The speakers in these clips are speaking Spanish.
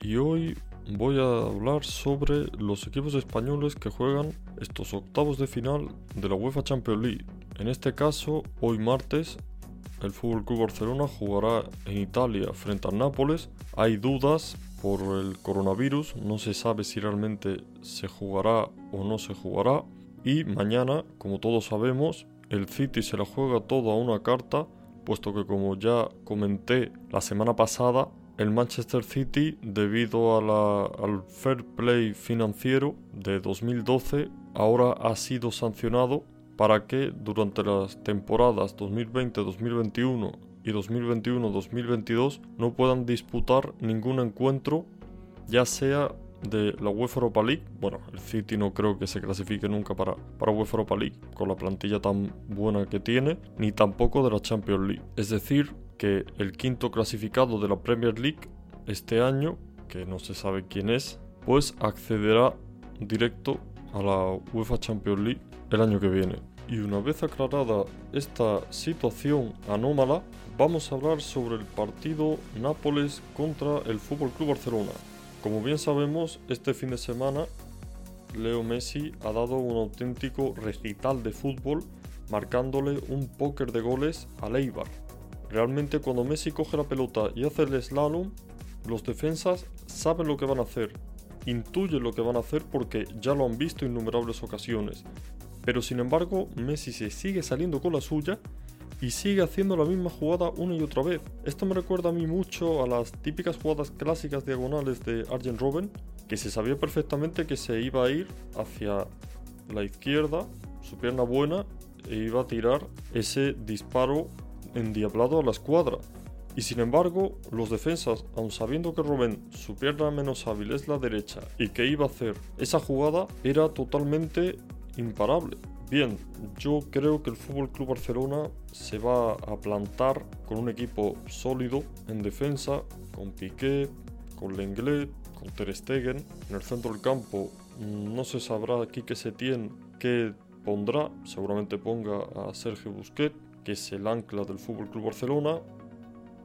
Y hoy voy a hablar sobre los equipos españoles que juegan estos octavos de final de la UEFA Champions League. En este caso, hoy martes, el Fútbol Club Barcelona jugará en Italia frente al Nápoles. Hay dudas por el coronavirus, no se sabe si realmente se jugará o no se jugará. Y mañana, como todos sabemos, el City se la juega todo a una carta, puesto que como ya comenté la semana pasada, el Manchester City, debido al fair play financiero de 2012, ahora ha sido sancionado para que durante las temporadas 2020-2021 y 2021-2022 no puedan disputar ningún encuentro, ya sea de la UEFA Europa League. Bueno, el City no creo que se clasifique nunca para, para UEFA Europa League con la plantilla tan buena que tiene, ni tampoco de la Champions League. Es decir, que el quinto clasificado de la Premier League este año, que no se sabe quién es, pues accederá directo a la UEFA Champions League el año que viene. Y una vez aclarada esta situación anómala, vamos a hablar sobre el partido Nápoles contra el Fútbol Club Barcelona. Como bien sabemos, este fin de semana Leo Messi ha dado un auténtico recital de fútbol marcándole un póker de goles a Eibar, Realmente cuando Messi coge la pelota y hace el slalom, los defensas saben lo que van a hacer, intuyen lo que van a hacer porque ya lo han visto en innumerables ocasiones. Pero sin embargo, Messi se sigue saliendo con la suya y sigue haciendo la misma jugada una y otra vez. Esto me recuerda a mí mucho a las típicas jugadas clásicas diagonales de Arjen Robben, que se sabía perfectamente que se iba a ir hacia la izquierda, su pierna buena, e iba a tirar ese disparo endiablado a la escuadra. Y sin embargo, los defensas, aun sabiendo que Robben, su pierna menos hábil es la derecha y que iba a hacer esa jugada, era totalmente imparable. Bien, yo creo que el Fútbol Club Barcelona se va a plantar con un equipo sólido en defensa, con Piqué, con Lenglet, con Ter Stegen. En el centro del campo no se sabrá aquí que se tiene que pondrá, seguramente ponga a Sergio Busquets que es el ancla del Fútbol Club Barcelona.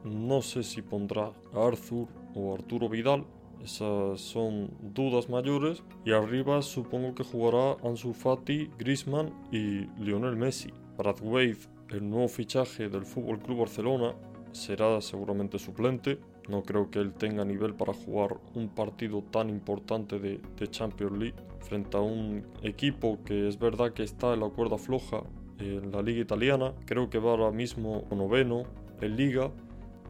No sé si pondrá a Arthur o Arturo Vidal, esas son dudas mayores. Y arriba supongo que jugará Ansu Fati, Griezmann y Lionel Messi. Brad Wade, el nuevo fichaje del Fútbol Club Barcelona, será seguramente suplente. No creo que él tenga nivel para jugar un partido tan importante de, de Champions League frente a un equipo que es verdad que está en la cuerda floja en la liga italiana. Creo que va ahora mismo noveno en liga.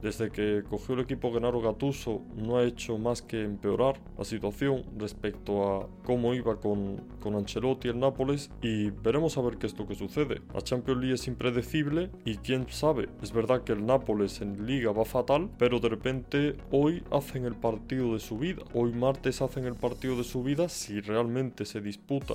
Desde que cogió el equipo Gennaro Gattuso no ha hecho más que empeorar la situación respecto a cómo iba con, con Ancelotti el Nápoles y veremos a ver qué es lo que sucede. La Champions League es impredecible y quién sabe, es verdad que el Nápoles en liga va fatal, pero de repente hoy hacen el partido de su vida. Hoy martes hacen el partido de su vida si realmente se disputa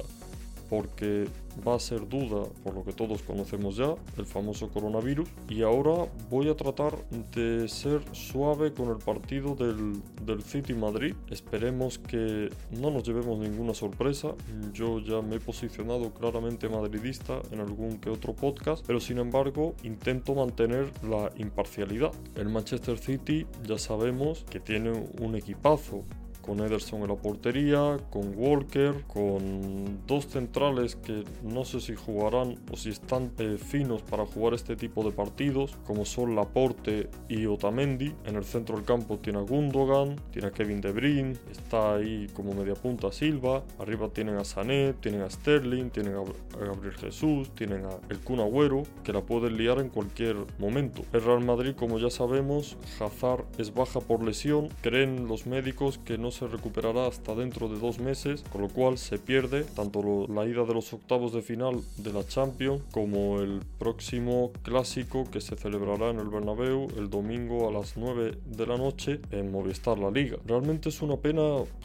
porque va a ser duda, por lo que todos conocemos ya, el famoso coronavirus. Y ahora voy a tratar de ser suave con el partido del, del City Madrid. Esperemos que no nos llevemos ninguna sorpresa. Yo ya me he posicionado claramente madridista en algún que otro podcast, pero sin embargo intento mantener la imparcialidad. El Manchester City ya sabemos que tiene un equipazo con Ederson en la portería, con Walker, con dos centrales que no sé si jugarán o si están eh, finos para jugar este tipo de partidos, como son Laporte y Otamendi. En el centro del campo tiene a Gundogan, tiene a Kevin De Bruyne, está ahí como media punta Silva, arriba tienen a Sané, tienen a Sterling, tienen a Gabriel Jesús, tienen a El Kun Agüero, que la pueden liar en cualquier momento. El Real Madrid, como ya sabemos, Hazard es baja por lesión, creen los médicos que no se recuperará hasta dentro de dos meses, con lo cual se pierde tanto la ida de los octavos de final de la Champions como el próximo clásico que se celebrará en el Bernabéu el domingo a las 9 de la noche en Movistar La Liga. Realmente es una pena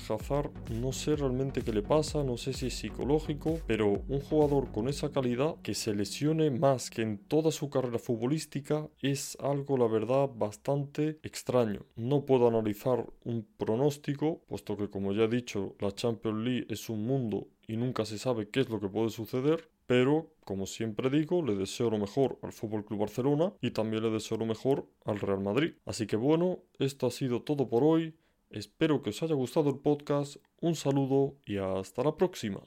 Hazard, no sé realmente qué le pasa, no sé si es psicológico, pero un jugador con esa calidad que se lesione más que en toda su carrera futbolística es algo la verdad bastante extraño. No puedo analizar un pronóstico, puesto que como ya he dicho, la Champions League es un mundo y nunca se sabe qué es lo que puede suceder, pero como siempre digo, le deseo lo mejor al Fútbol Club Barcelona y también le deseo lo mejor al Real Madrid. Así que bueno, esto ha sido todo por hoy. Espero que os haya gustado el podcast. Un saludo y hasta la próxima.